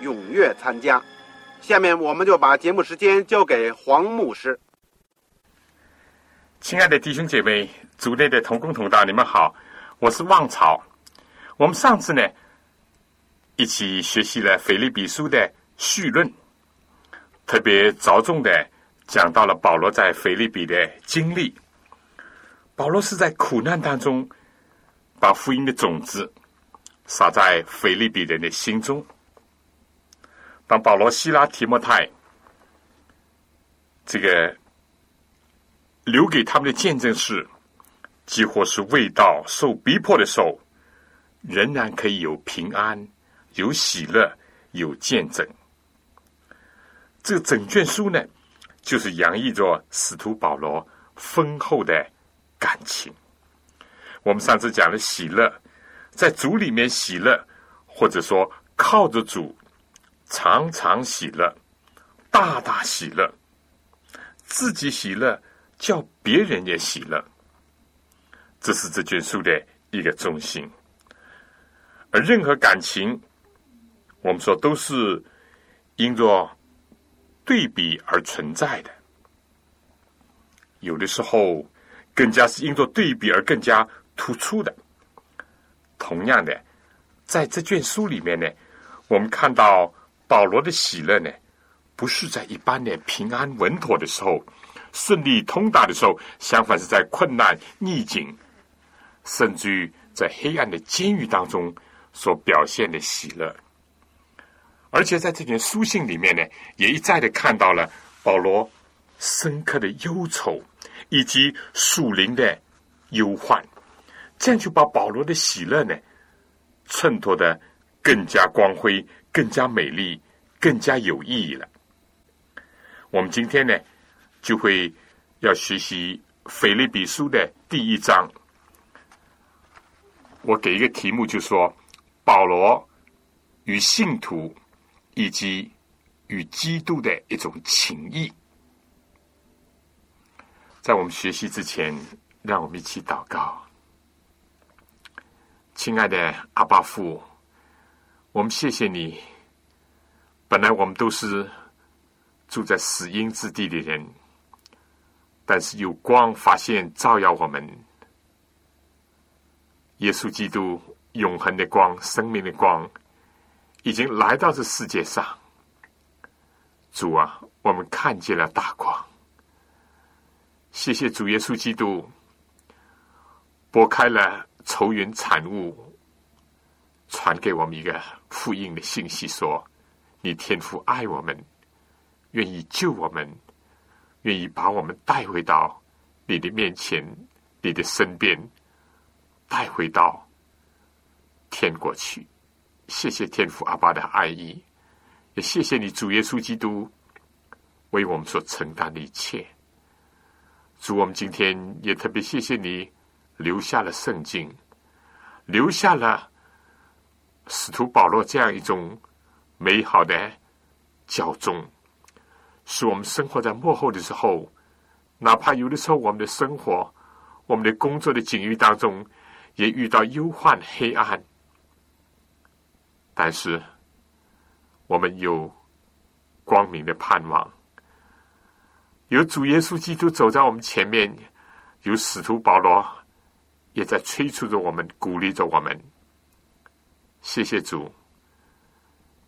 踊跃参加。下面我们就把节目时间交给黄牧师。亲爱的弟兄姐妹、组内的同工同道，你们好，我是旺草。我们上次呢一起学习了腓立比书的序论，特别着重的讲到了保罗在腓立比的经历。保罗是在苦难当中，把福音的种子撒在腓利比人的心中。当保罗、希拉、提莫泰这个留给他们的见证是，几乎是未到受逼迫的时候，仍然可以有平安、有喜乐、有见证。这整卷书呢，就是洋溢着使徒保罗丰厚的。感情，我们上次讲了喜乐，在主里面喜乐，或者说靠着主常常喜乐，大大喜乐，自己喜乐，叫别人也喜乐，这是这卷书的一个中心。而任何感情，我们说都是因着对比而存在的，有的时候。更加是因着对比而更加突出的。同样的，在这卷书里面呢，我们看到保罗的喜乐呢，不是在一般的平安稳妥的时候、顺利通达的时候，相反是在困难逆境，甚至于在黑暗的监狱当中所表现的喜乐。而且在这卷书信里面呢，也一再的看到了保罗深刻的忧愁。以及属灵的忧患，这样就把保罗的喜乐呢衬托的更加光辉、更加美丽、更加有意义了。我们今天呢就会要学习腓利比书的第一章。我给一个题目，就说保罗与信徒以及与基督的一种情谊。在我们学习之前，让我们一起祷告。亲爱的阿巴父，我们谢谢你。本来我们都是住在死荫之地的人，但是有光发现照耀我们。耶稣基督永恒的光、生命的光，已经来到这世界上。主啊，我们看见了大光。谢谢主耶稣基督，拨开了愁云惨雾，传给我们一个福音的信息：说你天父爱我们，愿意救我们，愿意把我们带回到你的面前、你的身边，带回到天国去。谢谢天父阿爸的爱意，也谢谢你主耶稣基督为我们所承担的一切。主，我们今天也特别谢谢你留下了圣经，留下了使徒保罗这样一种美好的教宗，使我们生活在幕后的时候，哪怕有的时候我们的生活、我们的工作的境遇当中也遇到忧患、黑暗，但是我们有光明的盼望。有主耶稣基督走在我们前面，有使徒保罗也在催促着我们，鼓励着我们。谢谢主，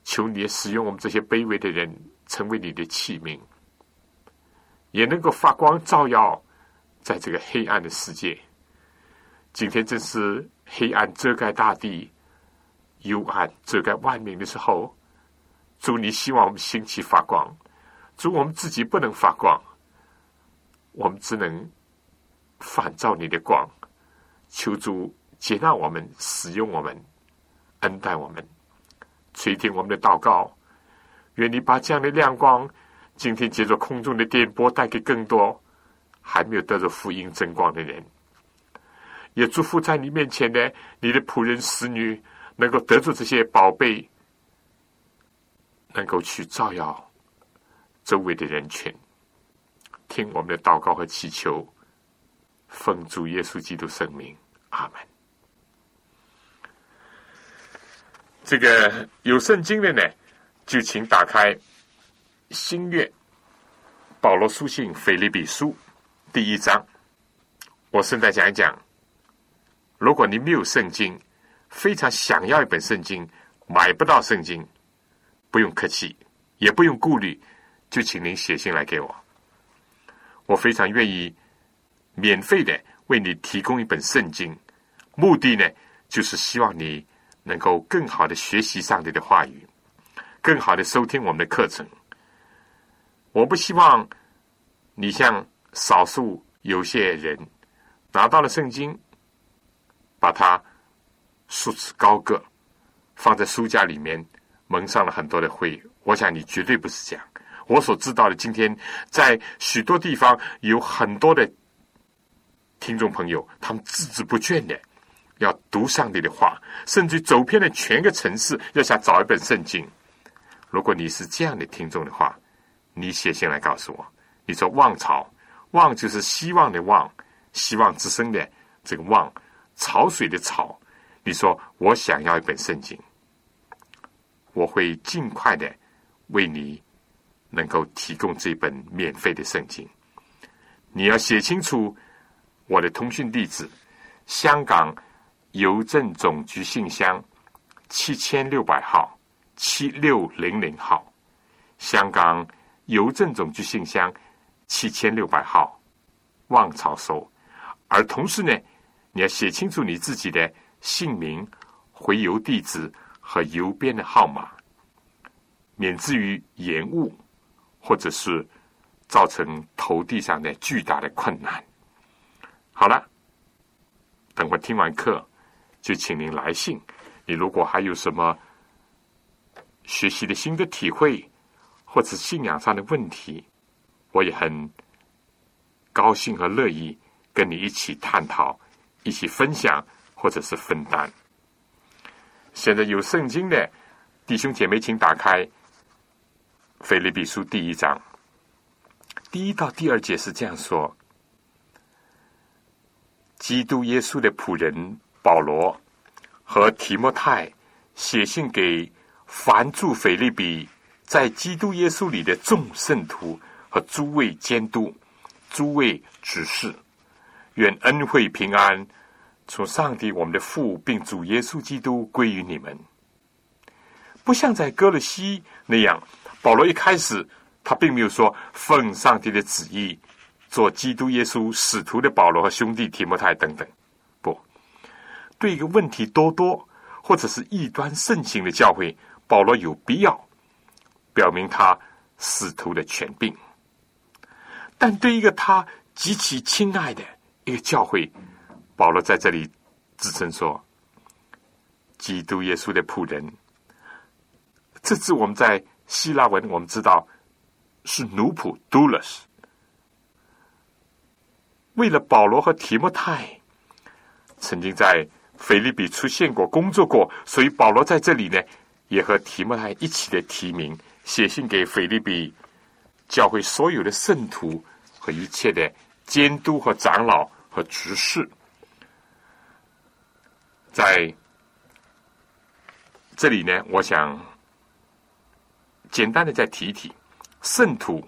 求你使用我们这些卑微的人，成为你的器皿，也能够发光照耀在这个黑暗的世界。今天正是黑暗遮盖大地、幽暗遮盖万民的时候。主，你希望我们兴起发光，主，我们自己不能发光，我们只能反照你的光。求主接纳我们，使用我们，恩待我们，垂听我们的祷告。愿你把这样的亮光，今天借着空中的电波，带给更多还没有得着福音真光的人。也祝福在你面前的你的仆人、使女，能够得着这些宝贝。能够去照耀周围的人群，听我们的祷告和祈求，奉主耶稣基督圣名，阿门。这个有圣经的呢，就请打开新月保罗书信腓立比书第一章。我顺带讲一讲，如果你没有圣经，非常想要一本圣经，买不到圣经。不用客气，也不用顾虑，就请您写信来给我。我非常愿意免费的为你提供一本圣经，目的呢，就是希望你能够更好的学习上帝的话语，更好的收听我们的课程。我不希望你像少数有些人拿到了圣经，把它束之高阁，放在书架里面。蒙上了很多的灰，我想你绝对不是这样。我所知道的，今天在许多地方有很多的听众朋友，他们孜孜不倦的要读上帝的话，甚至走遍了全个城市，要想找一本圣经。如果你是这样的听众的话，你写信来告诉我，你说“望潮”，“望”就是希望的“望”，希望之声的这个“望”，潮水的“潮”。你说我想要一本圣经。我会尽快的为你能够提供这本免费的圣经。你要写清楚我的通讯地址：香港邮政总局信箱七千六百号七六零零号。香港邮政总局信箱七千六百号，望潮收。而同时呢，你要写清楚你自己的姓名、回邮地址。和邮编的号码，免至于延误，或者是造成投递上的巨大的困难。好了，等会听完课，就请您来信。你如果还有什么学习的新的体会，或者信仰上的问题，我也很高兴和乐意跟你一起探讨、一起分享，或者是分担。现在有圣经的弟兄姐妹，请打开《腓立比书》第一章，第一到第二节是这样说：基督耶稣的仆人保罗和提摩太写信给凡住腓立比在基督耶稣里的众圣徒和诸位监督、诸位执事，愿恩惠平安。从上帝我们的父，并主耶稣基督归于你们，不像在哥勒西那样，保罗一开始他并没有说奉上帝的旨意做基督耶稣使徒的保罗和兄弟提摩太等等。对一个问题多多或者是异端盛行的教会，保罗有必要表明他使徒的权柄；但对一个他极其亲爱的一个教会，保罗在这里自称说：“基督耶稣的仆人。”这字我们在希腊文我们知道是奴仆 d o u l s。为了保罗和提摩太曾经在菲利比出现过、工作过，所以保罗在这里呢，也和提摩太一起的提名，写信给菲利比教会所有的圣徒和一切的监督和长老和执事。在这里呢，我想简单的再提一提，圣徒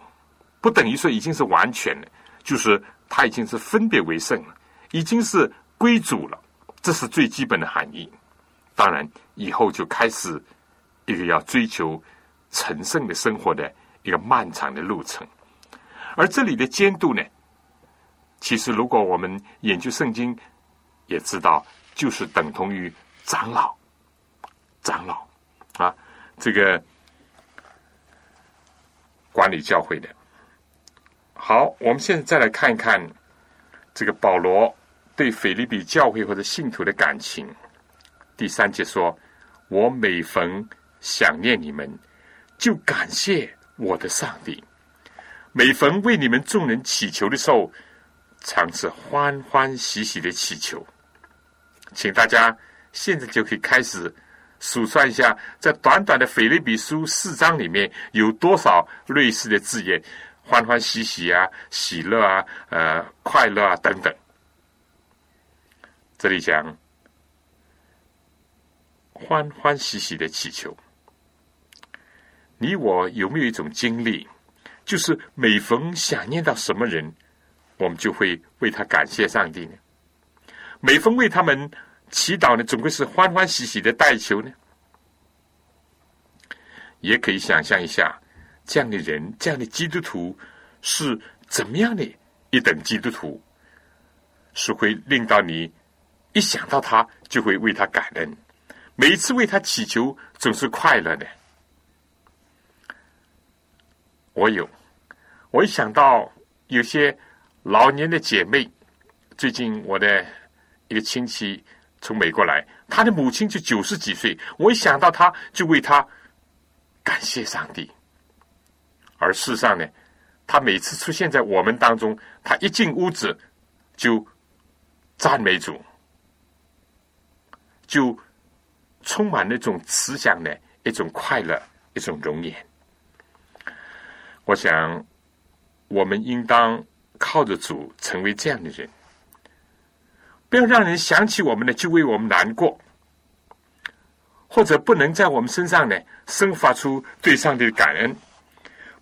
不等于说已经是完全的，就是他已经是分别为圣了，已经是归主了，这是最基本的含义。当然，以后就开始一个要追求成圣的生活的一个漫长的路程。而这里的监督呢，其实如果我们研究圣经，也知道就是等同于长老，长老啊，这个管理教会的。好，我们现在再来看一看这个保罗对腓利比教会或者信徒的感情。第三节说：“我每逢想念你们，就感谢我的上帝；每逢为你们众人祈求的时候，常是欢欢喜喜的祈求。”请大家现在就可以开始数算一下，在短短的腓利比书四章里面有多少类似的字眼。欢欢喜喜啊，喜乐啊，呃，快乐啊，等等。这里讲欢欢喜喜的祈求。你我有没有一种经历，就是每逢想念到什么人，我们就会为他感谢上帝呢？每逢为他们祈祷呢，总归是欢欢喜喜的代求呢？也可以想象一下。这样的人，这样的基督徒是怎么样的一等基督徒？是会令到你一想到他就会为他感恩，每次为他祈求总是快乐的。我有，我一想到有些老年的姐妹，最近我的一个亲戚从美国来，他的母亲就九十几岁，我一想到他就为他感谢上帝。而事实上呢，他每次出现在我们当中，他一进屋子就赞美主，就充满那种慈祥的一种快乐、一种容颜。我想，我们应当靠着主成为这样的人，不要让人想起我们呢就为我们难过，或者不能在我们身上呢生发出对上帝的感恩。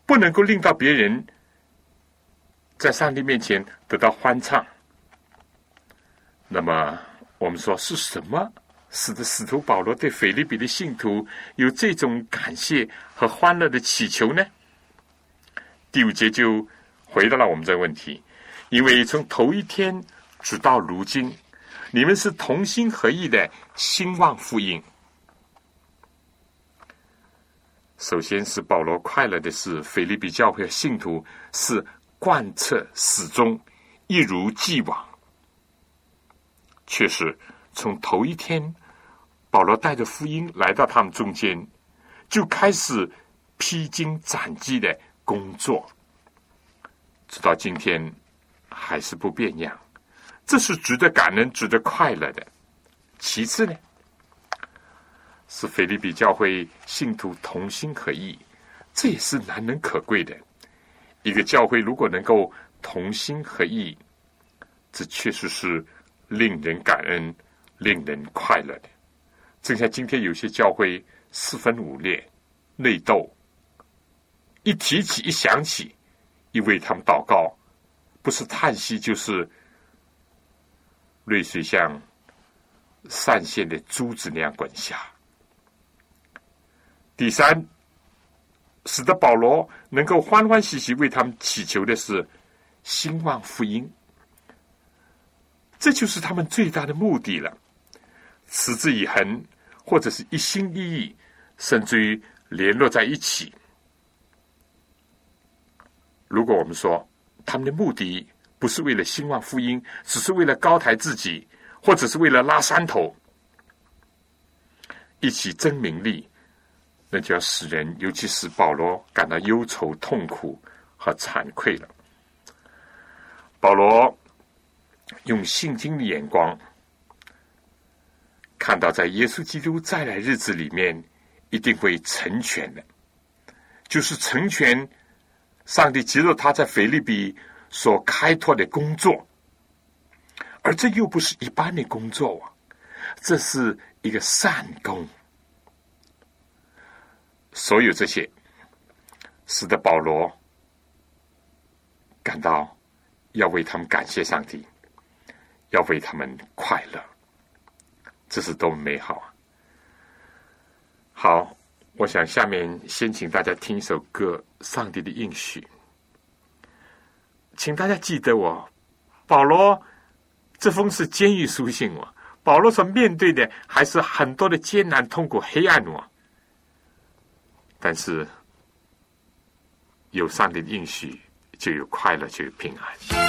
不能够令到别人在上帝面前得到欢畅。那么，我们说是什么使得使徒保罗对腓利比的信徒有这种感谢和欢乐的祈求呢？第五节就回答了我们这个问题：因为从头一天直到如今，你们是同心合意的兴旺福音。首先是保罗快乐的是，菲利比教会信徒是贯彻始终，一如既往。确实，从头一天，保罗带着福音来到他们中间，就开始披荆斩棘的工作，直到今天还是不变样。这是值得感恩、值得快乐的。其次呢？是菲利比教会信徒同心合意，这也是难能可贵的。一个教会如果能够同心合意，这确实是令人感恩、令人快乐的。正像今天有些教会四分五裂、内斗，一提起、一想起，一为他们祷告，不是叹息，就是泪水像散线的珠子那样滚下。第三，使得保罗能够欢欢喜喜为他们祈求的是兴旺福音，这就是他们最大的目的了。持之以恒，或者是一心一意，甚至于联络在一起。如果我们说他们的目的不是为了兴旺福音，只是为了高抬自己，或者是为了拉山头，一起争名利。那就要使人，尤其是保罗感到忧愁、痛苦和惭愧了。保罗用信经的眼光看到，在耶稣基督再来日子里面，一定会成全的，就是成全上帝接受他在腓利比所开拓的工作，而这又不是一般的工作啊，这是一个善功。所有这些，使得保罗感到要为他们感谢上帝，要为他们快乐，这是多么美好啊！好，我想下面先请大家听一首歌《上帝的应许》，请大家记得我保罗这封是监狱书信哦，保罗所面对的还是很多的艰难、痛苦、黑暗哦。但是有上帝的应许，就有快乐，就有平安。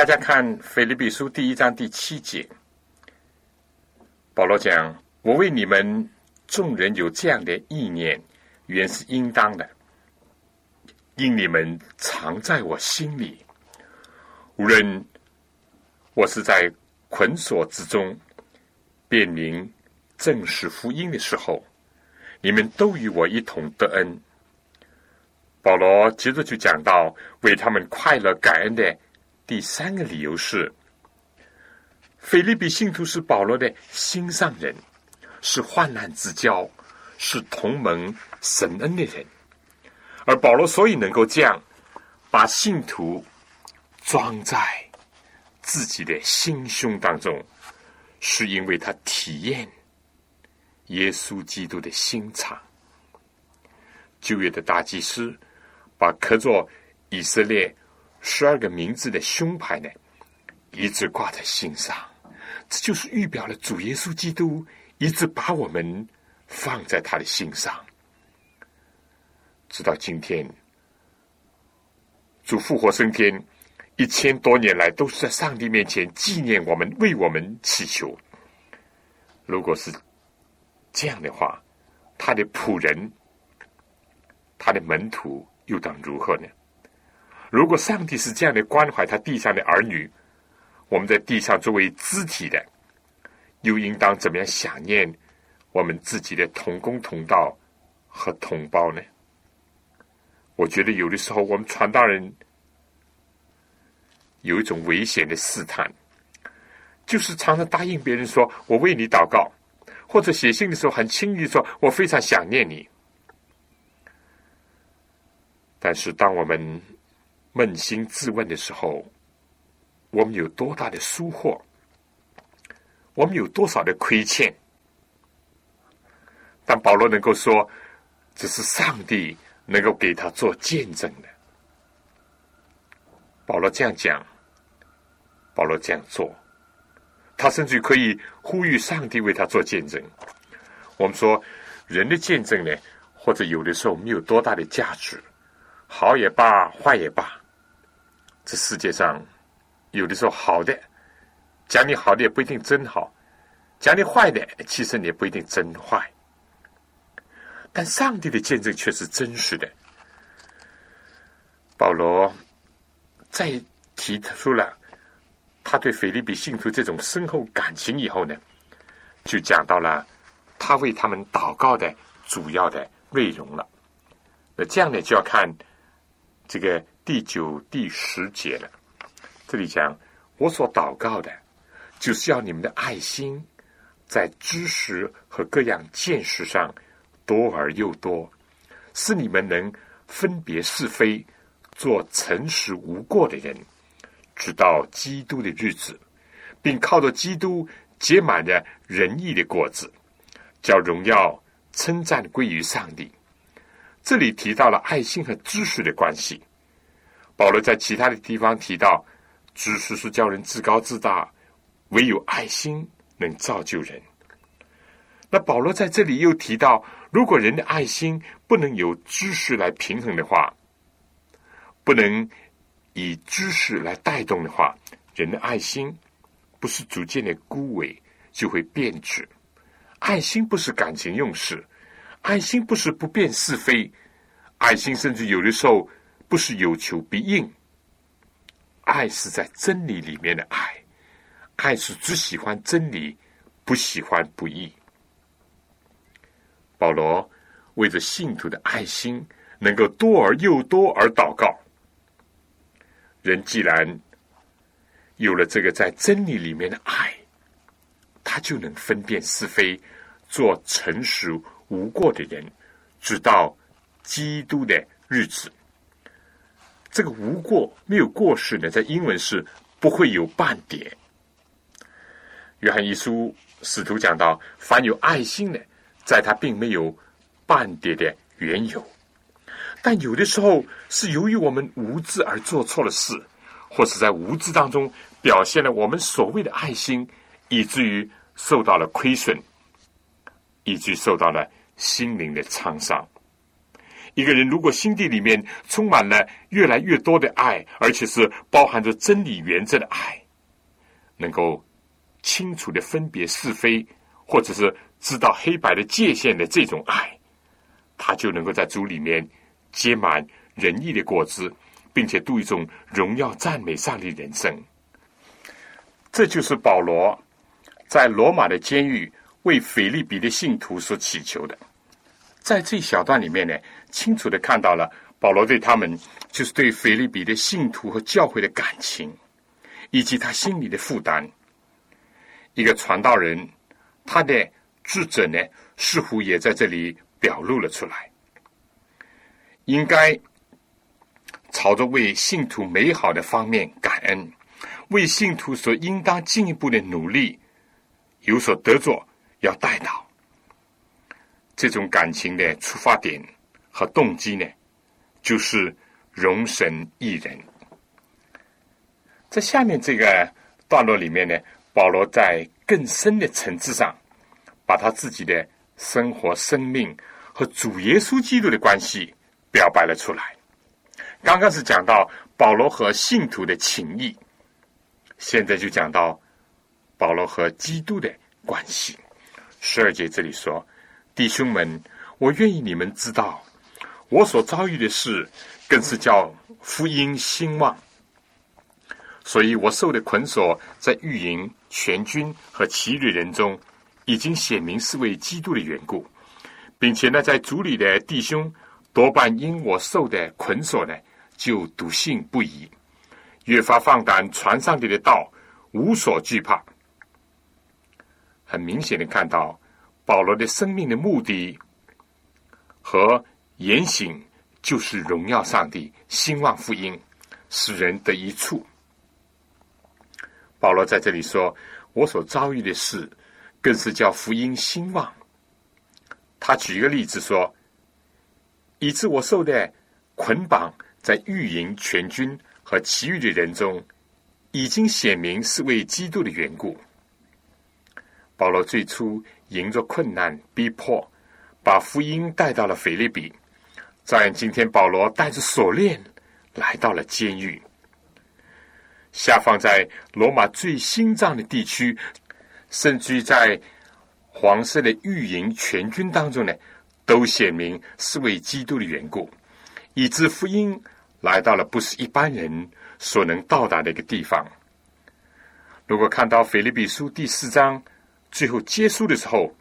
大家看《腓立比书》第一章第七节，保罗讲：“我为你们众人有这样的意念，原是应当的，因你们藏在我心里。无论我是在捆锁之中辨明正式福音的时候，你们都与我一同得恩。”保罗接着就讲到为他们快乐感恩的。第三个理由是，菲利比信徒是保罗的心上人，是患难之交，是同盟神恩的人。而保罗所以能够这样把信徒装在自己的心胸当中，是因为他体验耶稣基督的心肠。旧约的大祭司把刻作以色列。十二个名字的胸牌呢，一直挂在心上，这就是预表了主耶稣基督一直把我们放在他的心上。直到今天，主复活升天一千多年来，都是在上帝面前纪念我们，为我们祈求。如果是这样的话，他的仆人、他的门徒又当如何呢？如果上帝是这样的关怀他地上的儿女，我们在地上作为肢体的，又应当怎么样想念我们自己的同工同道和同胞呢？我觉得有的时候我们传道人有一种危险的试探，就是常常答应别人说“我为你祷告”，或者写信的时候很轻易说“我非常想念你”。但是当我们扪心自问的时候，我们有多大的疏忽？我们有多少的亏欠？但保罗能够说，只是上帝。能够给他做见证的，保罗这样讲，保罗这样做，他甚至可以呼吁上帝为他做见证。我们说，人的见证呢，或者有的时候没有多大的价值，好也罢，坏也罢，这世界上有的时候好的讲你好的也不一定真好，讲你坏的其实你也不一定真坏。但上帝的见证却是真实的。保罗在提出了他对腓利比信徒这种深厚感情以后呢，就讲到了他为他们祷告的主要的内容了。那这样呢，就要看这个第九、第十节了。这里讲我所祷告的，就是要你们的爱心在知识和各样见识上。多而又多，是你们能分别是非、做诚实无过的人，直到基督的日子，并靠着基督结满了仁义的果子，叫荣耀称赞归于上帝。这里提到了爱心和知识的关系。保罗在其他的地方提到，知识是叫人自高自大，唯有爱心能造就人。那保罗在这里又提到。如果人的爱心不能由知识来平衡的话，不能以知识来带动的话，人的爱心不是逐渐的枯萎，就会变质。爱心不是感情用事，爱心不是不辨是非，爱心甚至有的时候不是有求必应。爱是在真理里面的爱，爱是只喜欢真理，不喜欢不义。保罗为着信徒的爱心能够多而又多而祷告。人既然有了这个在真理里面的爱，他就能分辨是非，做成熟无过的人，直到基督的日子。这个无过没有过失呢，在英文是不会有半点。约翰一书使徒讲到，凡有爱心的。在他并没有半点的缘由，但有的时候是由于我们无知而做错了事，或是在无知当中表现了我们所谓的爱心，以至于受到了亏损，以至于受到了心灵的创伤。一个人如果心地里面充满了越来越多的爱，而且是包含着真理原则的爱，能够清楚的分别是非，或者是。知道黑白的界限的这种爱，他就能够在主里面结满仁义的果子，并且度一种荣耀赞美上帝人生。这就是保罗在罗马的监狱为腓利比的信徒所祈求的。在这一小段里面呢，清楚的看到了保罗对他们，就是对腓利比的信徒和教会的感情，以及他心里的负担。一个传道人，他的。智者呢，似乎也在这里表露了出来。应该朝着为信徒美好的方面感恩，为信徒所应当进一步的努力有所得着，要带到这种感情的出发点和动机呢，就是容神一人。在下面这个段落里面呢，保罗在更深的层次上。把他自己的生活、生命和主耶稣基督的关系表白了出来。刚刚是讲到保罗和信徒的情谊，现在就讲到保罗和基督的关系。十二节这里说：“弟兄们，我愿意你们知道，我所遭遇的事，更是叫福音兴旺。所以我受的捆锁，在御营全军和其余人中，已经显明是为基督的缘故，并且呢，在主里的弟兄多半因我受的捆锁呢。”就笃信不疑，越发放胆传上帝的道，无所惧怕。很明显的看到保罗的生命的目的和言行，就是荣耀上帝、兴旺福音，使人得一处。保罗在这里说：“我所遭遇的事，更是叫福音兴旺。”他举一个例子说：“以致我受的捆绑。”在御营全军和其余的人中，已经显明是为基督的缘故。保罗最初迎着困难逼迫，把福音带到了腓利比。照样，今天保罗带着锁链来到了监狱。下放在罗马最心脏的地区，甚至于在黄色的御营全军当中呢，都显明是为基督的缘故。以致福音来到了不是一般人所能到达的一个地方。如果看到腓立比书第四章最后结束的时候，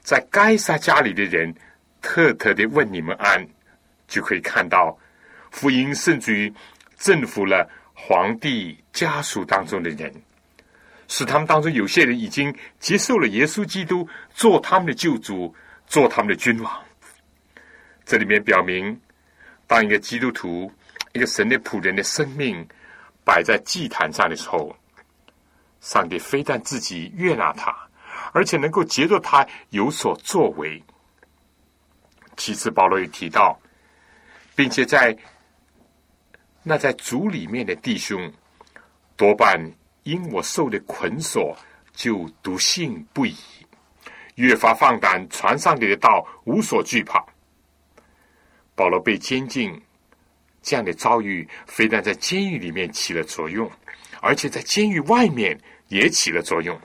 在该撒家里的人特特的问你们安，就可以看到福音甚至于征服了皇帝家属当中的人，使他们当中有些人已经接受了耶稣基督做他们的救主，做他们的君王。这里面表明。当一个基督徒、一个神的仆人的生命摆在祭坛上的时候，上帝非但自己悦纳他，而且能够接着他有所作为。其次，保罗也提到，并且在那在主里面的弟兄，多半因我受的捆锁，就笃信不已，越发放胆传上帝的道，无所惧怕。保罗被监禁，这样的遭遇非但在监狱里面起了作用，而且在监狱外面也起了作用。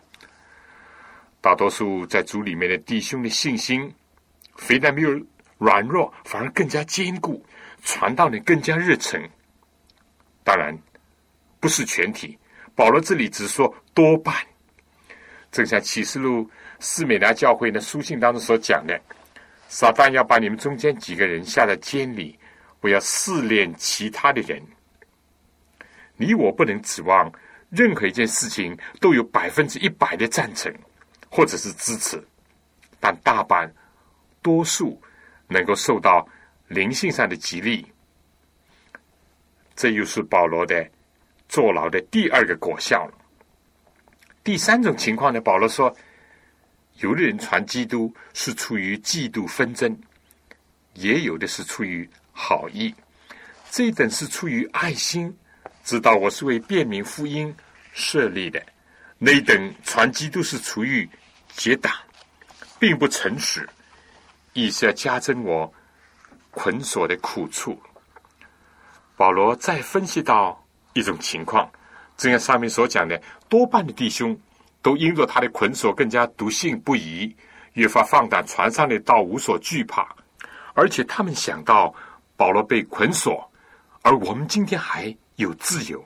大多数在主里面的弟兄的信心，非但没有软弱，反而更加坚固，传道呢更加热诚。当然，不是全体。保罗这里只说多半，正像启示录四美达教会的书信当中所讲的。撒旦要把你们中间几个人下在监里，我要试炼其他的人。你我不能指望任何一件事情都有百分之一百的赞成或者是支持，但大半多数能够受到灵性上的激励。这又是保罗的坐牢的第二个果效了。第三种情况呢，保罗说。有的人传基督是出于嫉妒纷争，也有的是出于好意。这一等是出于爱心，知道我是为便民福音设立的；那一等传基督是出于结党，并不诚实，意是要加增我捆锁的苦处。保罗再分析到一种情况，正像上面所讲的，多半的弟兄。都因着他的捆锁更加笃信不疑，越发放胆船上的道无所惧怕，而且他们想到保罗被捆锁，而我们今天还有自由，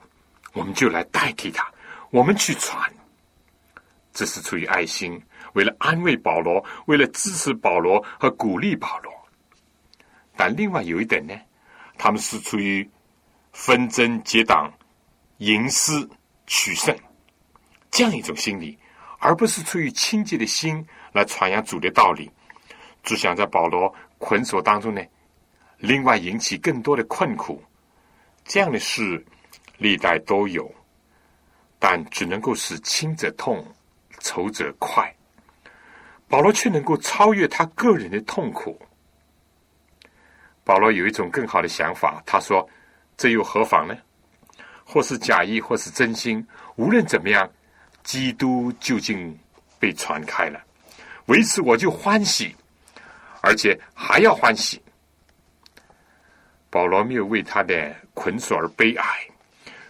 我们就来代替他，我们去传。这是出于爱心，为了安慰保罗，为了支持保罗和鼓励保罗。但另外有一点呢，他们是出于纷争结党、营私取胜。这样一种心理，而不是出于清洁的心来传扬主的道理，只想在保罗捆锁当中呢，另外引起更多的困苦。这样的事历代都有，但只能够使亲者痛，仇者快。保罗却能够超越他个人的痛苦。保罗有一种更好的想法，他说：“这又何妨呢？或是假意，或是真心，无论怎么样。”基督究竟被传开了，为此我就欢喜，而且还要欢喜。保罗没有为他的捆锁而悲哀，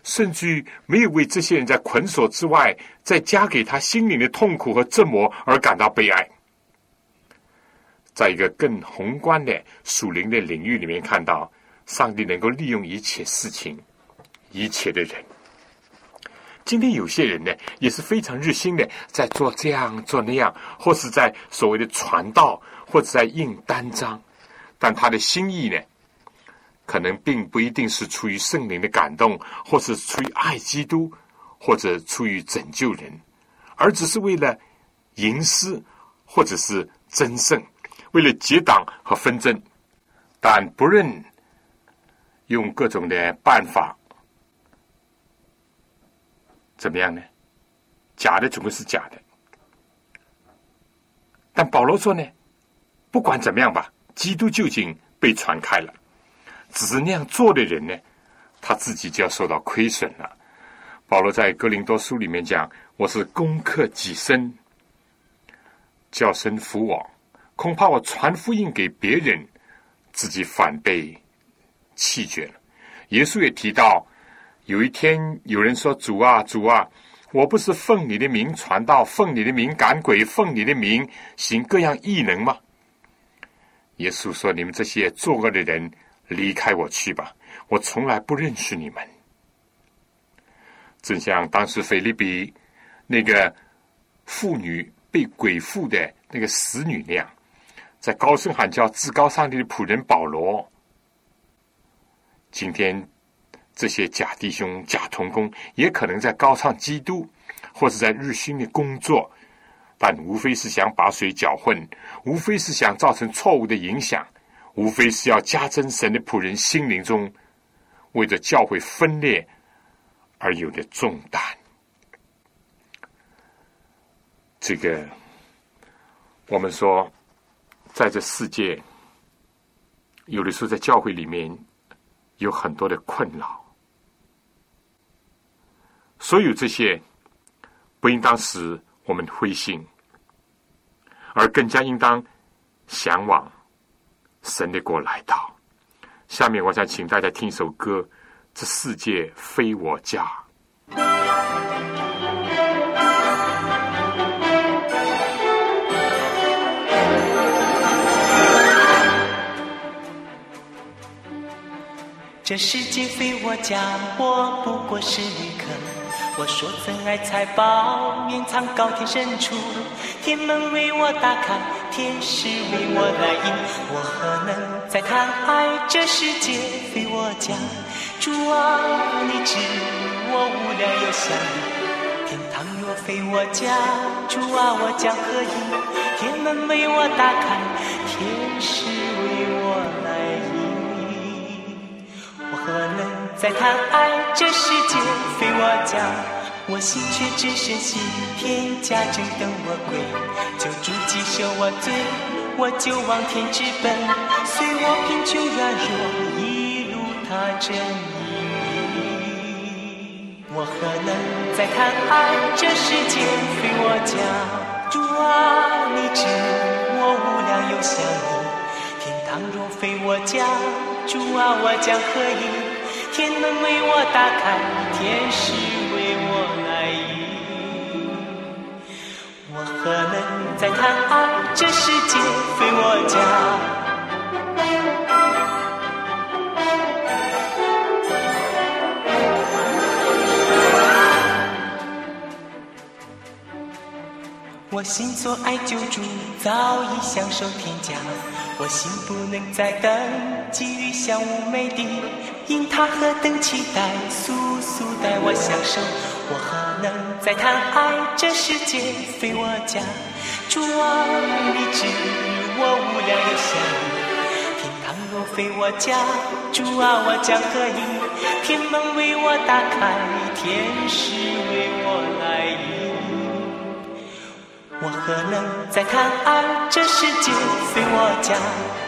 甚至于没有为这些人在捆锁之外再加给他心灵的痛苦和折磨而感到悲哀。在一个更宏观的属灵的领域里面，看到上帝能够利用一切事情、一切的人。今天有些人呢，也是非常热心的，在做这样做那样，或是在所谓的传道，或者在印单张，但他的心意呢，可能并不一定是出于圣灵的感动，或是出于爱基督，或者出于拯救人，而只是为了吟诗，或者是争胜，为了结党和纷争，但不论用各种的办法。怎么样呢？假的总归是假的，但保罗说呢，不管怎么样吧，基督究竟被传开了，只是那样做的人呢，他自己就要受到亏损了。保罗在哥林多书里面讲：“我是攻克己身，叫身服我，恐怕我传福音给别人，自己反被弃绝了。”耶稣也提到。有一天，有人说：“主啊，主啊，我不是奉你的名传道，奉你的名赶鬼，奉你的名行各样异能吗？”耶稣说：“你们这些作恶的人，离开我去吧，我从来不认识你们。”正像当时菲利比那个妇女被鬼附的那个死女那样，在高声喊叫至高上帝的仆人保罗，今天。这些假弟兄、假童工也可能在高唱基督，或是在日新的工作，但无非是想把水搅混，无非是想造成错误的影响，无非是要加增神的仆人心灵中为着教会分裂而有的重担。这个，我们说，在这世界，有的时候在教会里面有很多的困扰。所有这些不应当使我们灰心，而更加应当向往神的国来到。下面，我想请大家听一首歌，《这世界非我家》。这世界非我家，我不过是旅客。我说怎爱财宝，面藏高天深处，天门为我打开，天使为我来迎。我何能再贪爱？这世界非我家。主啊，你知我无聊又想你。天堂若非我家，主啊，我将何以？天门为我打开，能？再谈爱，这世界非我家，我心却只深信天家正等我归。救主既赦我罪，我就往天之奔。虽我贫穷软弱，一路踏真引我何能再谈爱，这世界非我家。主啊，你知我无量又想你。天堂若非我家，主啊，我将何以？天门为我打开，天使为我来迎。我何能再谈爱？这世界非我家。我心所爱救主，早已享受天家。我心不能再等，给予香无美的。因他何等期待，速速带我享受。我何能再贪爱？这世界非我家。主啊，你知我无聊的想。天堂若非我家，主啊，我将何以？天门为我打开，天使为我。我何能再贪爱？这世界非我家。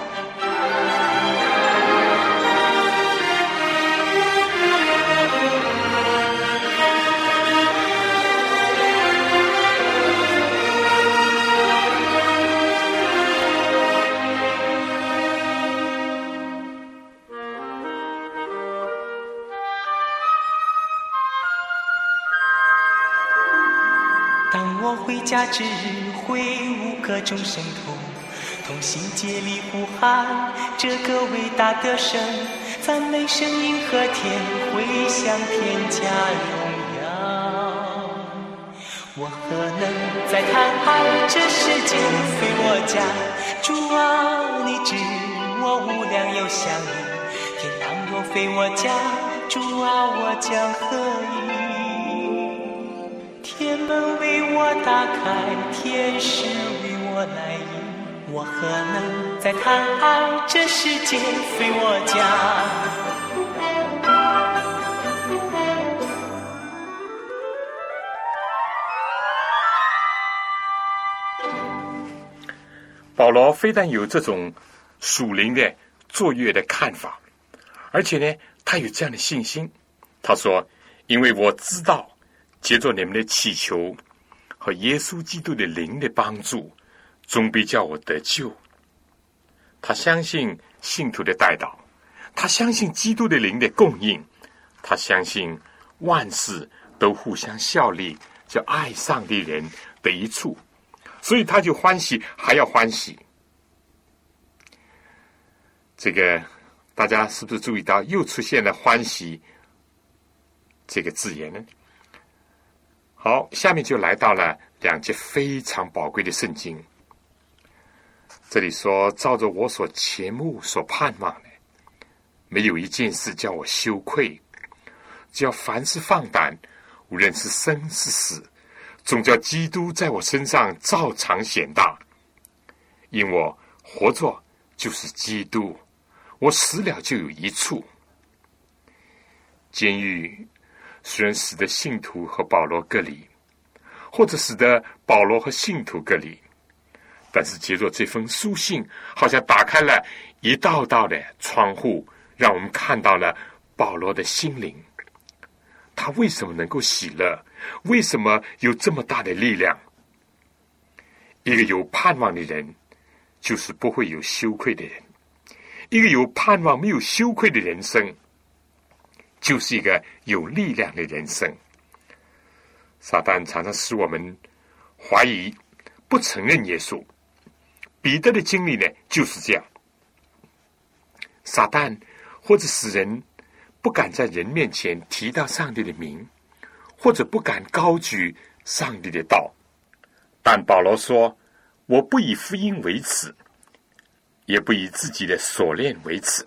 家之日挥舞各种圣徒，同心竭力呼喊这个伟大的神，赞美声音和天回向天家荣耀。我何能再叹爱这世界非我家？主啊，你知我无量又相依。天堂若非我家，主啊，我将何意？门为我打开，天使为我来迎，我何能再贪爱这世界非我家？保罗非但有这种属灵的卓越的看法，而且呢，他有这样的信心。他说：“因为我知道，接着你们的祈求和耶稣基督的灵的帮助，终必叫我得救。”他相信信徒的带导，他相信基督的灵的供应，他相信万事都互相效力，叫爱上的人得一处。所以他就欢喜，还要欢喜。这个大家是不是注意到又出现了“欢喜”这个字眼呢？好，下面就来到了两节非常宝贵的圣经。这里说：“照着我所切慕、所盼望的，没有一件事叫我羞愧。只要凡事放胆，无论是生是死。”总叫基督在我身上照常显大，因我活着就是基督，我死了就有一处。监狱虽然使得信徒和保罗隔离，或者使得保罗和信徒隔离，但是接着这封书信，好像打开了一道道的窗户，让我们看到了保罗的心灵。他为什么能够喜乐？为什么有这么大的力量？一个有盼望的人，就是不会有羞愧的人；一个有盼望、没有羞愧的人生，就是一个有力量的人生。撒旦常常使我们怀疑、不承认耶稣。彼得的经历呢，就是这样。撒旦或者使人。不敢在人面前提到上帝的名，或者不敢高举上帝的道。但保罗说：“我不以福音为耻，也不以自己的所练为耻。”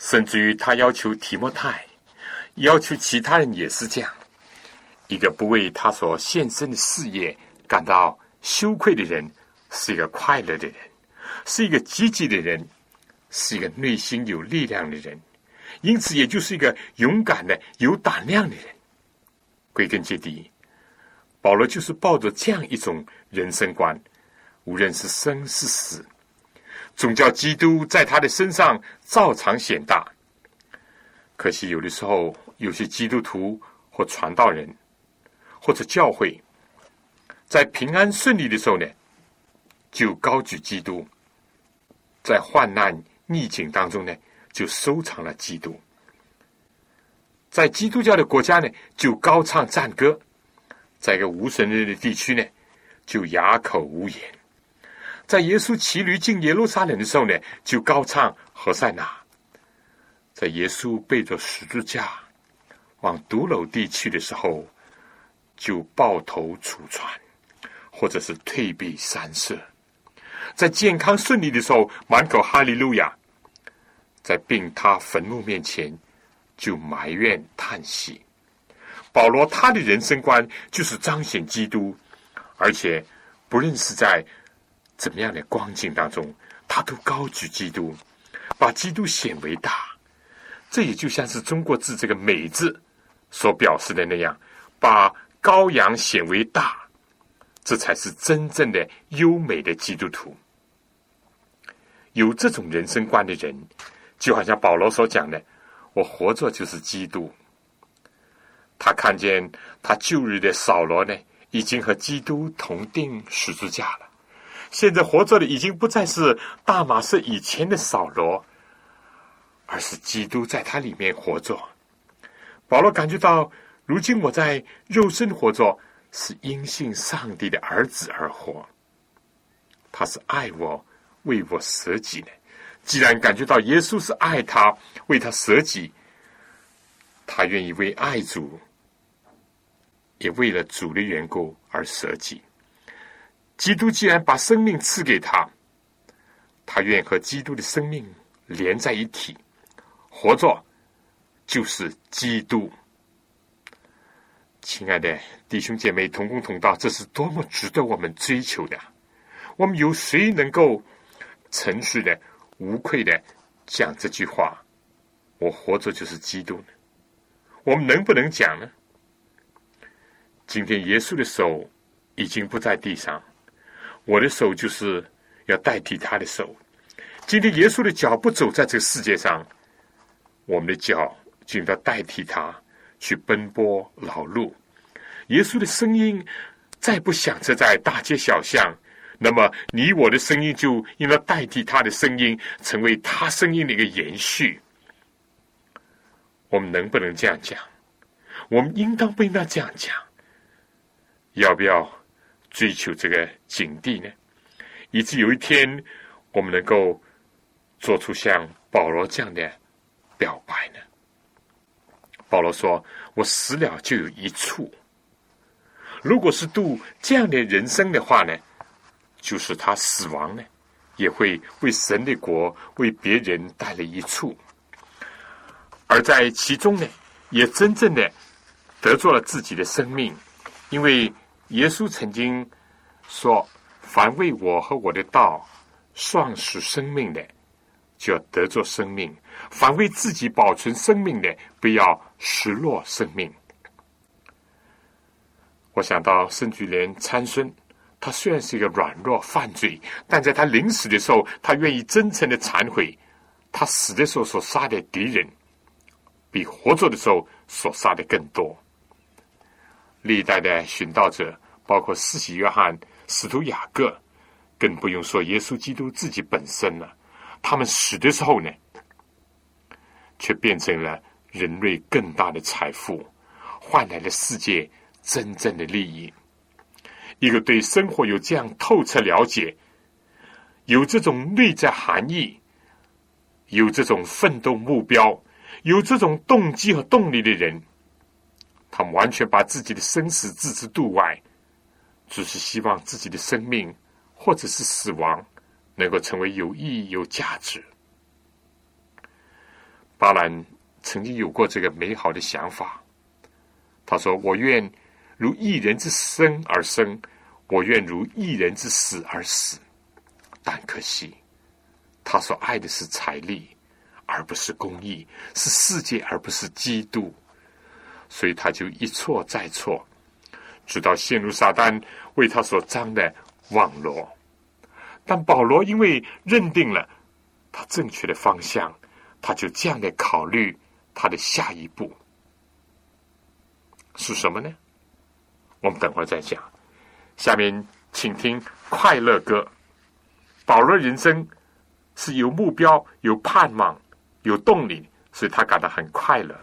甚至于他要求提摩太，要求其他人也是这样。一个不为他所献身的事业感到羞愧的人，是一个快乐的人，是一个积极的人，是一个内心有力量的人。因此，也就是一个勇敢的、有胆量的人。归根结底，保罗就是抱着这样一种人生观，无论是生是死，总叫基督在他的身上照常显大。可惜，有的时候，有些基督徒或传道人，或者教会，在平安顺利的时候呢，就高举基督；在患难逆境当中呢，就收藏了基督，在基督教的国家呢，就高唱赞歌；在一个无神论的地区呢，就哑口无言；在耶稣骑驴进耶路撒冷的时候呢，就高唱何塞纳；在耶稣背着十字架往独楼地去的时候，就抱头楚传，或者是退避三舍；在健康顺利的时候，满口哈利路亚。在病榻坟墓面前，就埋怨叹息。保罗他的人生观就是彰显基督，而且不论是在怎么样的光景当中，他都高举基督，把基督显为大。这也就像是中国字这个“美”字所表示的那样，把羔羊显为大，这才是真正的优美的基督徒。有这种人生观的人。就好像保罗所讲的，我活着就是基督。他看见他旧日的扫罗呢，已经和基督同定十字架了。现在活着的已经不再是大马士以前的扫罗，而是基督在他里面活着。保罗感觉到，如今我在肉身活着，是因信上帝的儿子而活。他是爱我，为我舍己的。既然感觉到耶稣是爱他，为他舍己，他愿意为爱主，也为了主的缘故而舍己。基督既然把生命赐给他，他愿和基督的生命连在一起，活着就是基督。亲爱的弟兄姐妹，同工同道，这是多么值得我们追求的！我们有谁能够诚实的？无愧的讲这句话，我活着就是基督呢。我们能不能讲呢？今天耶稣的手已经不在地上，我的手就是要代替他的手。今天耶稣的脚不走在这个世界上，我们的脚就要代替他去奔波劳碌。耶稣的声音再不响彻在大街小巷。那么，你我的声音就应该代替他的声音，成为他声音的一个延续。我们能不能这样讲？我们应当不应当这样讲？要不要追求这个境地呢？以致有一天，我们能够做出像保罗这样的表白呢？保罗说：“我死了就有一处。如果是度这样的人生的话呢？”就是他死亡呢，也会为神的国、为别人带来一处，而在其中呢，也真正的得做了自己的生命，因为耶稣曾经说：“凡为我和我的道丧失生命的，就要得做生命；凡为自己保存生命的，不要失落生命。”我想到圣举连参孙。他虽然是一个软弱犯罪，但在他临死的时候，他愿意真诚的忏悔。他死的时候所杀的敌人，比活着的时候所杀的更多。历代的殉道者，包括四喜约翰、使徒雅各，更不用说耶稣基督自己本身了。他们死的时候呢，却变成了人类更大的财富，换来了世界真正的利益。一个对生活有这样透彻了解，有这种内在含义，有这种奋斗目标，有这种动机和动力的人，他们完全把自己的生死置之度外，只是希望自己的生命或者是死亡能够成为有意义、有价值。巴兰曾经有过这个美好的想法，他说：“我愿。”如一人之生而生，我愿如一人之死而死。但可惜，他所爱的是财力，而不是公义；是世界，而不是基督。所以他就一错再错，直到陷入撒旦为他所张的网罗。但保罗因为认定了他正确的方向，他就这样的考虑他的下一步是什么呢？我们等会儿再讲。下面请听《快乐歌》。保罗人生是有目标、有盼望、有动力，所以他感到很快乐。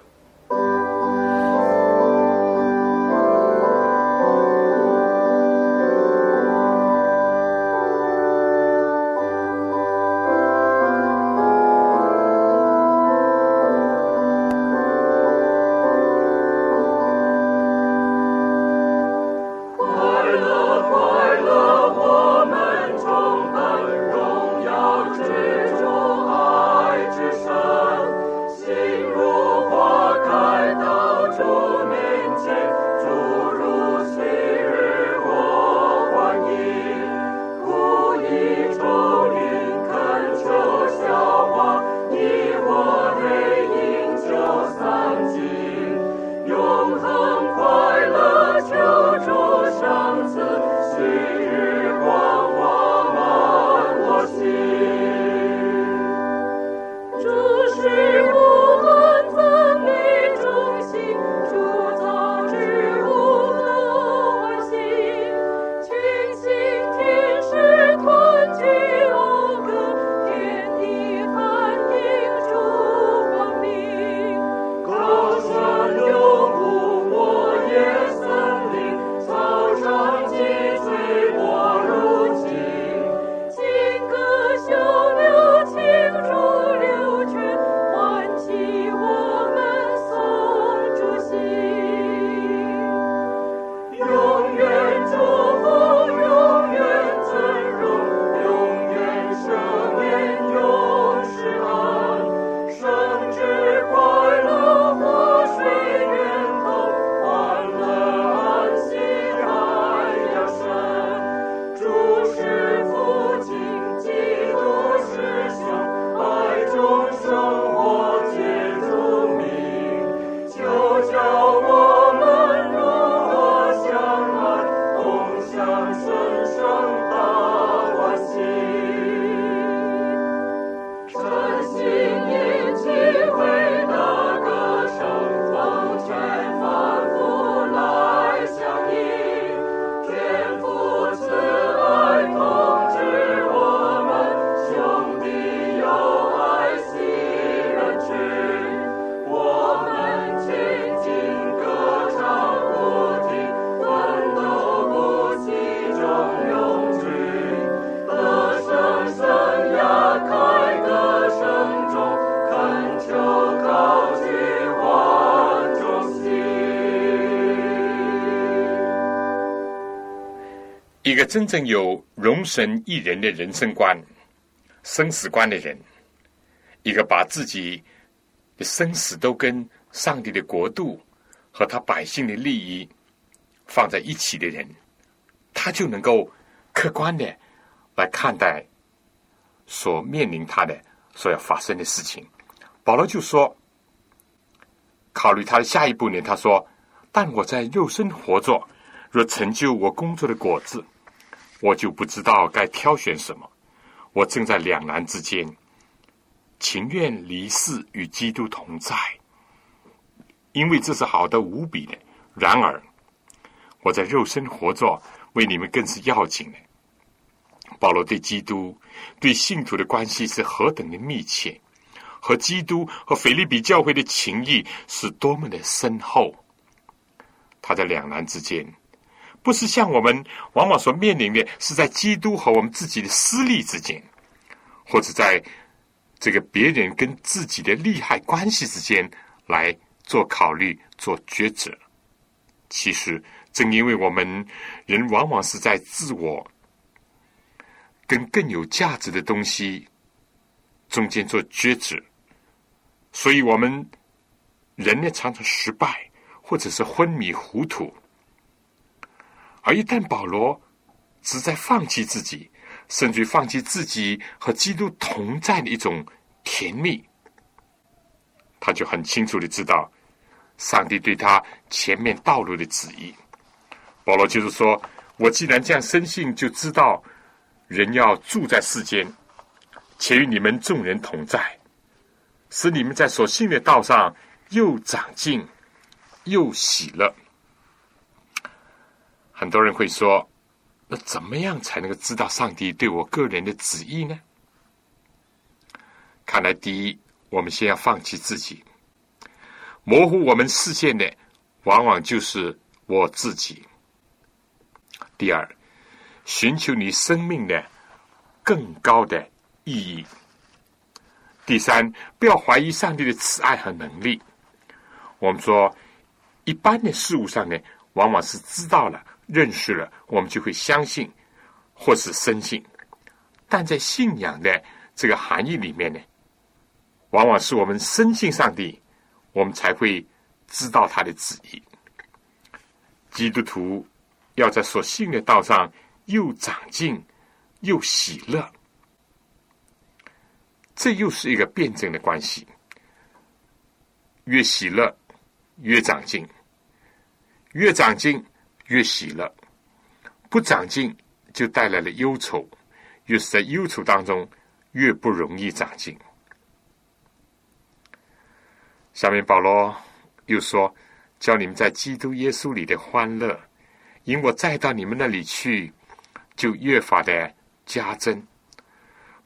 真正有容神一人的人生观、生死观的人，一个把自己的生死都跟上帝的国度和他百姓的利益放在一起的人，他就能够客观的来看待所面临他的所要发生的事情。保罗就说：“考虑他的下一步呢？他说，但我在肉身活着，若成就我工作的果子，我就不知道该挑选什么。我正在两难之间，情愿离世与基督同在，因为这是好的无比的。然而，我在肉身活着，为你们更是要紧的。保罗对基督、对信徒的关系是何等的密切。”和基督和腓利比教会的情谊是多么的深厚。他在两难之间，不是像我们往往所面临的，是在基督和我们自己的私利之间，或者在这个别人跟自己的利害关系之间来做考虑、做抉择。其实，正因为我们人往往是在自我跟更有价值的东西中间做抉择。所以，我们人呢常常失败，或者是昏迷糊涂。而一旦保罗只在放弃自己，甚至放弃自己和基督同在的一种甜蜜，他就很清楚的知道上帝对他前面道路的旨意。保罗就是说：“我既然这样深信，就知道人要住在世间，且与你们众人同在。”使你们在所信的道上又长进又喜乐。很多人会说：“那怎么样才能够知道上帝对我个人的旨意呢？”看来，第一，我们先要放弃自己，模糊我们视线的，往往就是我自己；第二，寻求你生命的更高的意义。第三，不要怀疑上帝的慈爱和能力。我们说，一般的事物上呢，往往是知道了、认识了，我们就会相信或是深信；但在信仰的这个含义里面呢，往往是我们深信上帝，我们才会知道他的旨意。基督徒要在所信的道上又长进又喜乐。这又是一个辩证的关系，越喜乐越长进，越长进越喜乐，不长进就带来了忧愁，越是在忧愁当中越不容易长进。下面保罗又说：“叫你们在基督耶稣里的欢乐，因我再到你们那里去，就越发的加增。”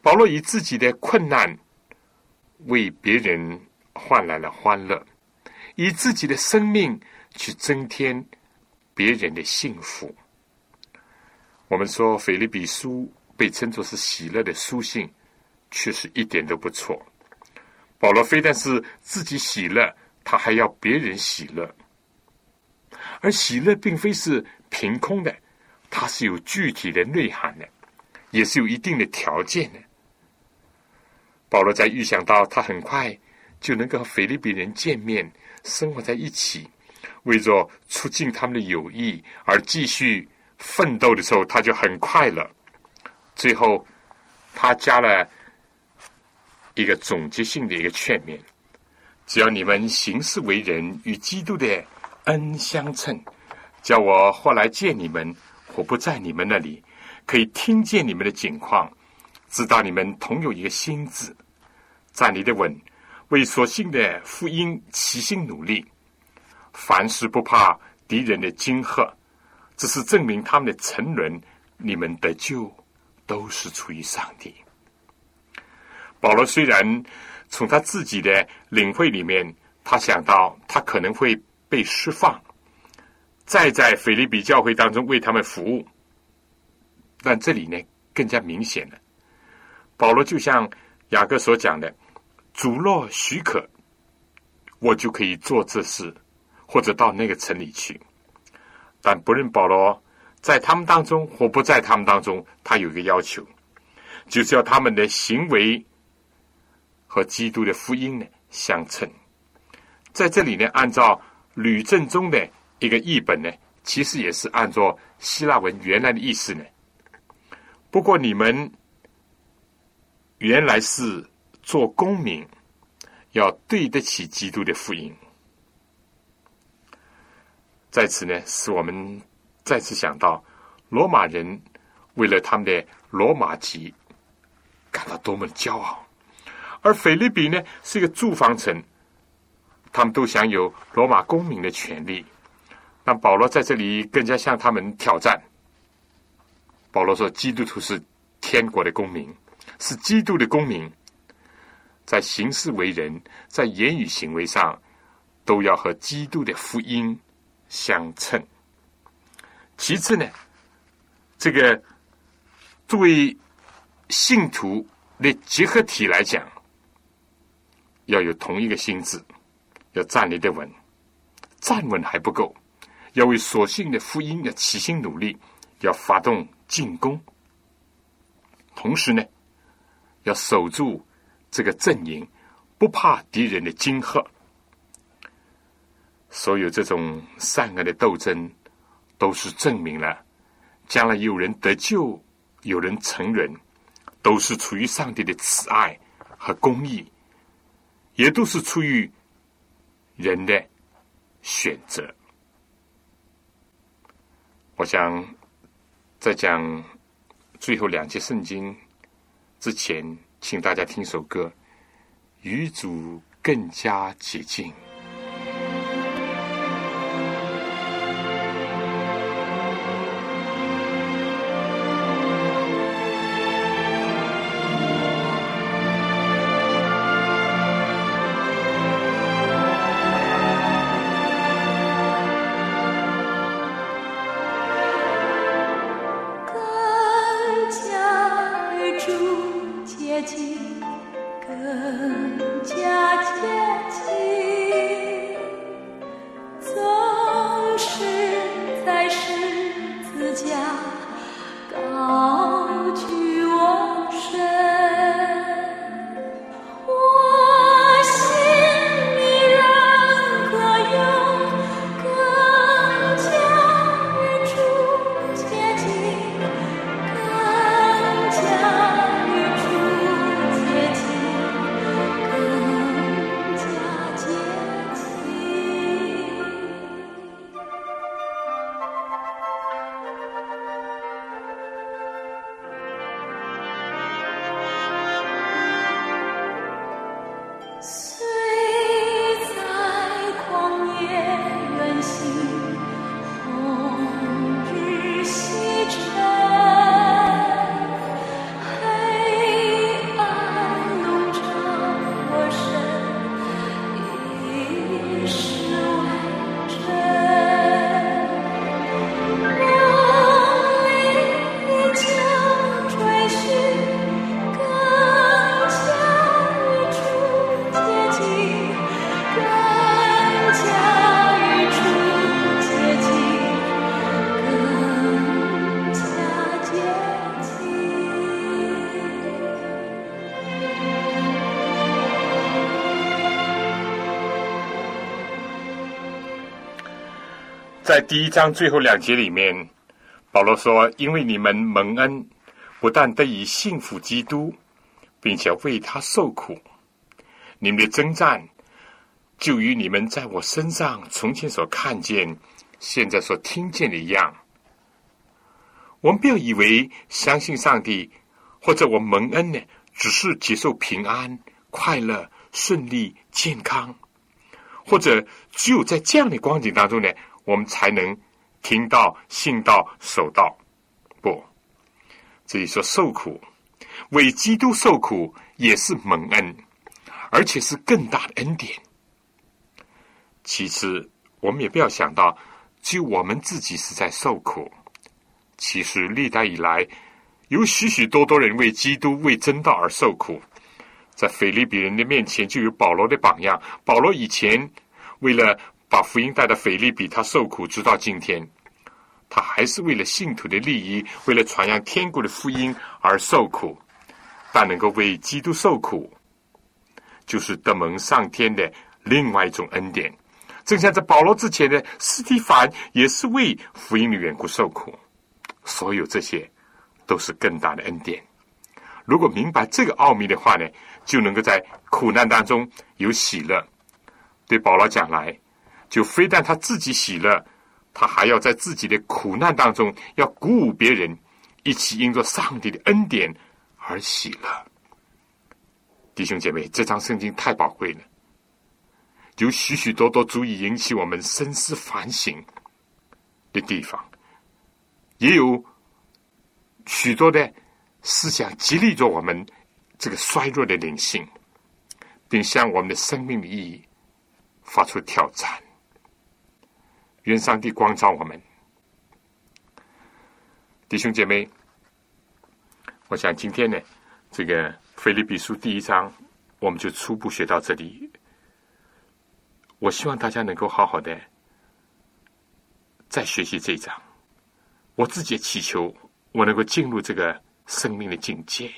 保罗以自己的困难为别人换来了欢乐，以自己的生命去增添别人的幸福。我们说《腓利比书》被称作是喜乐的书信，确实一点都不错。保罗非但是自己喜乐，他还要别人喜乐，而喜乐并非是凭空的，它是有具体的内涵的，也是有一定的条件的。保罗在预想到他很快就能够和菲律宾人见面、生活在一起，为着促进他们的友谊而继续奋斗的时候，他就很快乐。最后，他加了一个总结性的一个劝勉：只要你们行事为人与基督的恩相称，叫我后来见你们或不在你们那里，可以听见你们的景况。知道你们同有一个心智，站立的稳，为所信的福音齐心努力，凡事不怕敌人的惊吓，只是证明他们的沉沦。你们的救都是出于上帝。保罗虽然从他自己的领会里面，他想到他可能会被释放，再在腓利比教会当中为他们服务，但这里呢更加明显了。保罗就像雅各所讲的：“主若许可，我就可以做这事，或者到那个城里去。”但不论保罗在他们当中或不在他们当中，他有一个要求，就是要他们的行为和基督的福音呢相称。在这里呢，按照吕正中的一个译本呢，其实也是按照希腊文原来的意思呢。不过你们原来是做公民，要对得起基督的福音。在此呢，使我们再次想到罗马人为了他们的罗马籍感到多么的骄傲，而菲律比呢是一个住房城，他们都享有罗马公民的权利。让保罗在这里更加向他们挑战。保罗说：“基督徒是天国的公民，是基督的公民，在行事为人，在言语行为上，都要和基督的福音。”相称。其次呢，这个作为信徒的结合体来讲，要有同一个心智，要站立的稳，站稳还不够，要为所信的福音要齐心努力，要发动进攻。同时呢，要守住这个阵营，不怕敌人的惊吓。所有这种善恶的斗争，都是证明了，将来有人得救，有人成人，都是出于上帝的慈爱和公义，也都是出于人的选择。我想在讲最后两节圣经之前，请大家听首歌，与主更加接近。第一章最后两节里面，保罗说：“因为你们蒙恩，不但得以信服基督，并且为他受苦，你们的征战就与你们在我身上从前所看见、现在所听见的一样。我们不要以为相信上帝或者我蒙恩呢，只是接受平安、快乐、顺利、健康，或者只有在这样的光景当中呢。”我们才能听到、信到、守到。不，这里说受苦，为基督受苦也是蒙恩，而且是更大的恩典。其次，我们也不要想到，只有我们自己是在受苦。其实，历代以来，有许许多多人为基督、为真道而受苦。在腓利比人的面前，就有保罗的榜样。保罗以前为了。把福音带到腓利比，他受苦直到今天。他还是为了信徒的利益，为了传扬天国的福音而受苦。但能够为基督受苦，就是得蒙上天的另外一种恩典。正像在保罗之前的斯提凡，也是为福音的缘故受苦。所有这些都是更大的恩典。如果明白这个奥秘的话呢，就能够在苦难当中有喜乐。对保罗讲来，就非但他自己喜乐。他还要在自己的苦难当中，要鼓舞别人，一起因着上帝的恩典而喜乐。弟兄姐妹，这张圣经太宝贵了，有许许多多足以引起我们深思反省的地方，也有许多的思想激励着我们这个衰弱的灵性，并向我们的生命的意义发出挑战。愿上帝光照我们，弟兄姐妹。我想今天呢，这个《菲利比书》第一章，我们就初步学到这里。我希望大家能够好好的再学习这一章。我自己祈求我能够进入这个生命的境界。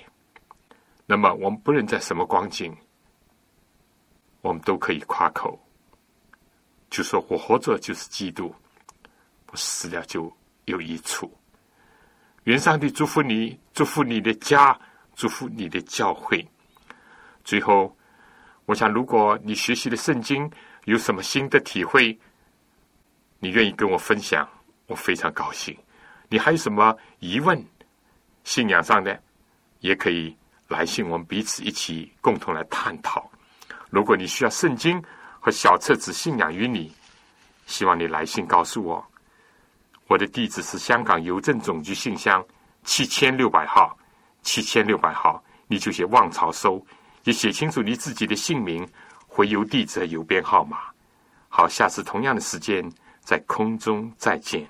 那么，我们不论在什么光景，我们都可以夸口。就说我活着就是基督，我死了就有益处。愿上帝祝福你，祝福你的家，祝福你的教会。最后，我想，如果你学习的圣经有什么新的体会，你愿意跟我分享，我非常高兴。你还有什么疑问，信仰上的，也可以来信，我们彼此一起共同来探讨。如果你需要圣经，和小册子信仰于你，希望你来信告诉我。我的地址是香港邮政总局信箱七千六百号，七千六百号，你就写望潮收，也写清楚你自己的姓名、回邮地址和邮编号码。好，下次同样的时间在空中再见。